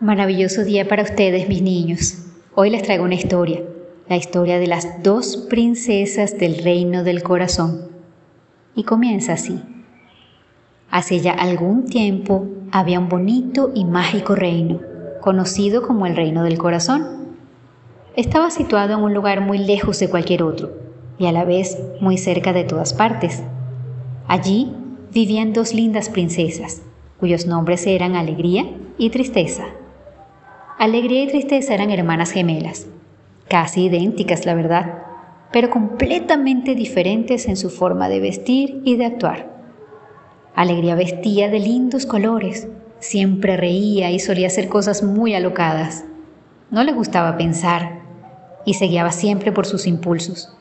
Maravilloso día para ustedes, mis niños. Hoy les traigo una historia, la historia de las dos princesas del reino del corazón. Y comienza así. Hace ya algún tiempo había un bonito y mágico reino, conocido como el reino del corazón. Estaba situado en un lugar muy lejos de cualquier otro y a la vez muy cerca de todas partes. Allí vivían dos lindas princesas, cuyos nombres eran Alegría y Tristeza. Alegría y tristeza eran hermanas gemelas, casi idénticas, la verdad, pero completamente diferentes en su forma de vestir y de actuar. Alegría vestía de lindos colores, siempre reía y solía hacer cosas muy alocadas. No le gustaba pensar y se guiaba siempre por sus impulsos.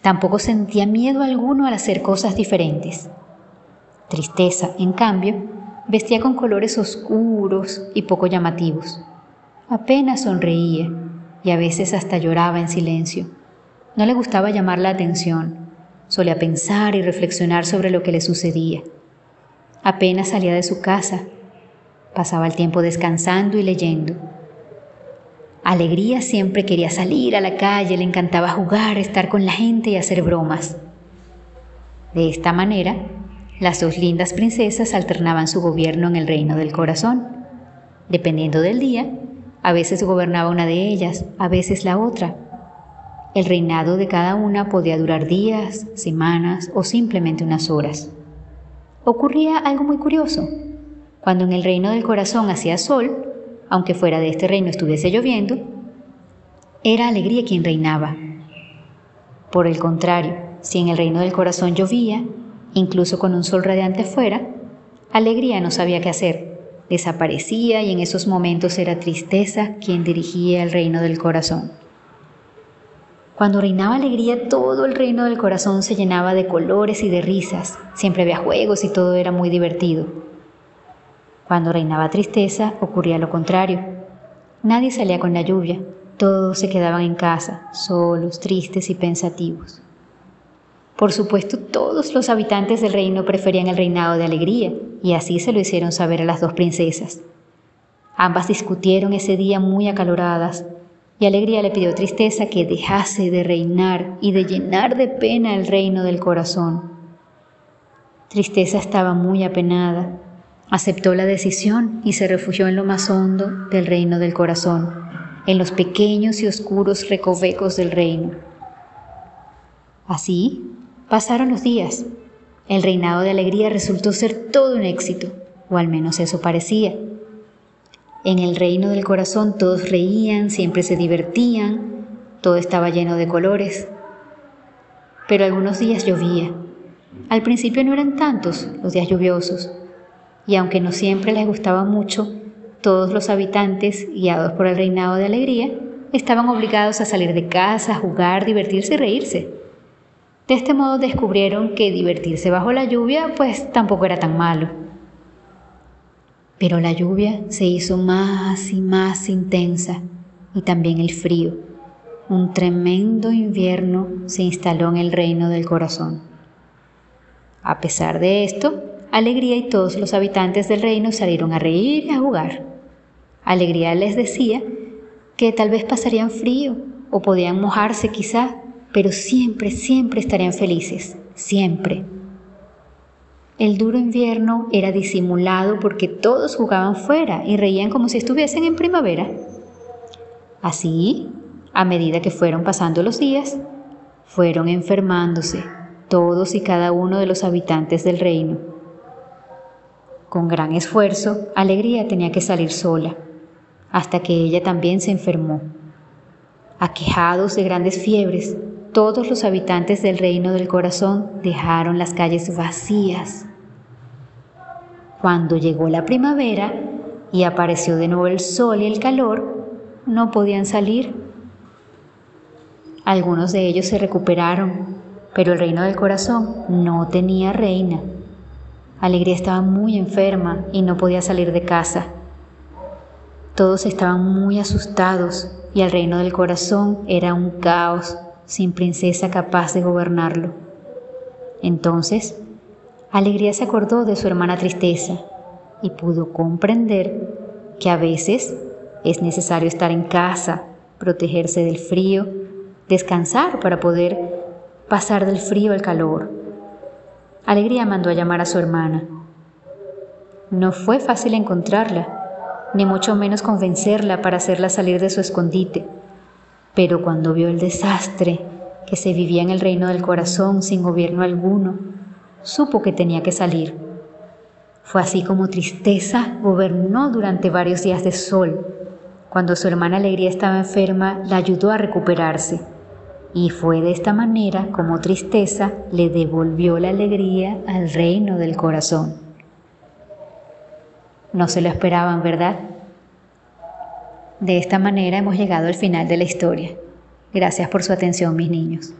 Tampoco sentía miedo alguno al hacer cosas diferentes. Tristeza, en cambio, vestía con colores oscuros y poco llamativos. Apenas sonreía y a veces hasta lloraba en silencio. No le gustaba llamar la atención, solía pensar y reflexionar sobre lo que le sucedía. Apenas salía de su casa, pasaba el tiempo descansando y leyendo. Alegría siempre quería salir a la calle, le encantaba jugar, estar con la gente y hacer bromas. De esta manera, las dos lindas princesas alternaban su gobierno en el reino del corazón. Dependiendo del día, a veces gobernaba una de ellas, a veces la otra. El reinado de cada una podía durar días, semanas o simplemente unas horas. Ocurría algo muy curioso. Cuando en el reino del corazón hacía sol, aunque fuera de este reino estuviese lloviendo, era alegría quien reinaba. Por el contrario, si en el reino del corazón llovía, incluso con un sol radiante fuera, alegría no sabía qué hacer desaparecía y en esos momentos era tristeza quien dirigía el reino del corazón. Cuando reinaba alegría, todo el reino del corazón se llenaba de colores y de risas. Siempre había juegos y todo era muy divertido. Cuando reinaba tristeza, ocurría lo contrario. Nadie salía con la lluvia, todos se quedaban en casa, solos, tristes y pensativos. Por supuesto, todos los habitantes del reino preferían el reinado de alegría, y así se lo hicieron saber a las dos princesas. Ambas discutieron ese día muy acaloradas, y Alegría le pidió Tristeza que dejase de reinar y de llenar de pena el reino del corazón. Tristeza estaba muy apenada, aceptó la decisión y se refugió en lo más hondo del reino del corazón, en los pequeños y oscuros recovecos del reino. Así, Pasaron los días. El reinado de alegría resultó ser todo un éxito, o al menos eso parecía. En el reino del corazón todos reían, siempre se divertían, todo estaba lleno de colores. Pero algunos días llovía. Al principio no eran tantos los días lluviosos, y aunque no siempre les gustaba mucho, todos los habitantes, guiados por el reinado de alegría, estaban obligados a salir de casa, jugar, divertirse y reírse. De este modo descubrieron que divertirse bajo la lluvia pues tampoco era tan malo. Pero la lluvia se hizo más y más intensa y también el frío. Un tremendo invierno se instaló en el reino del corazón. A pesar de esto, Alegría y todos los habitantes del reino salieron a reír y a jugar. Alegría les decía que tal vez pasarían frío o podían mojarse quizá, pero siempre, siempre estarían felices, siempre. El duro invierno era disimulado porque todos jugaban fuera y reían como si estuviesen en primavera. Así, a medida que fueron pasando los días, fueron enfermándose todos y cada uno de los habitantes del reino. Con gran esfuerzo, Alegría tenía que salir sola, hasta que ella también se enfermó. Aquejados de grandes fiebres, todos los habitantes del reino del corazón dejaron las calles vacías. Cuando llegó la primavera y apareció de nuevo el sol y el calor, no podían salir. Algunos de ellos se recuperaron, pero el reino del corazón no tenía reina. Alegría estaba muy enferma y no podía salir de casa. Todos estaban muy asustados y el reino del corazón era un caos sin princesa capaz de gobernarlo. Entonces, Alegría se acordó de su hermana Tristeza y pudo comprender que a veces es necesario estar en casa, protegerse del frío, descansar para poder pasar del frío al calor. Alegría mandó a llamar a su hermana. No fue fácil encontrarla, ni mucho menos convencerla para hacerla salir de su escondite, pero cuando vio el desastre que se vivía en el reino del corazón sin gobierno alguno, supo que tenía que salir. Fue así como tristeza gobernó durante varios días de sol. Cuando su hermana Alegría estaba enferma, la ayudó a recuperarse. Y fue de esta manera como tristeza le devolvió la alegría al reino del corazón. No se lo esperaban, ¿verdad? De esta manera hemos llegado al final de la historia. Gracias por su atención, mis niños.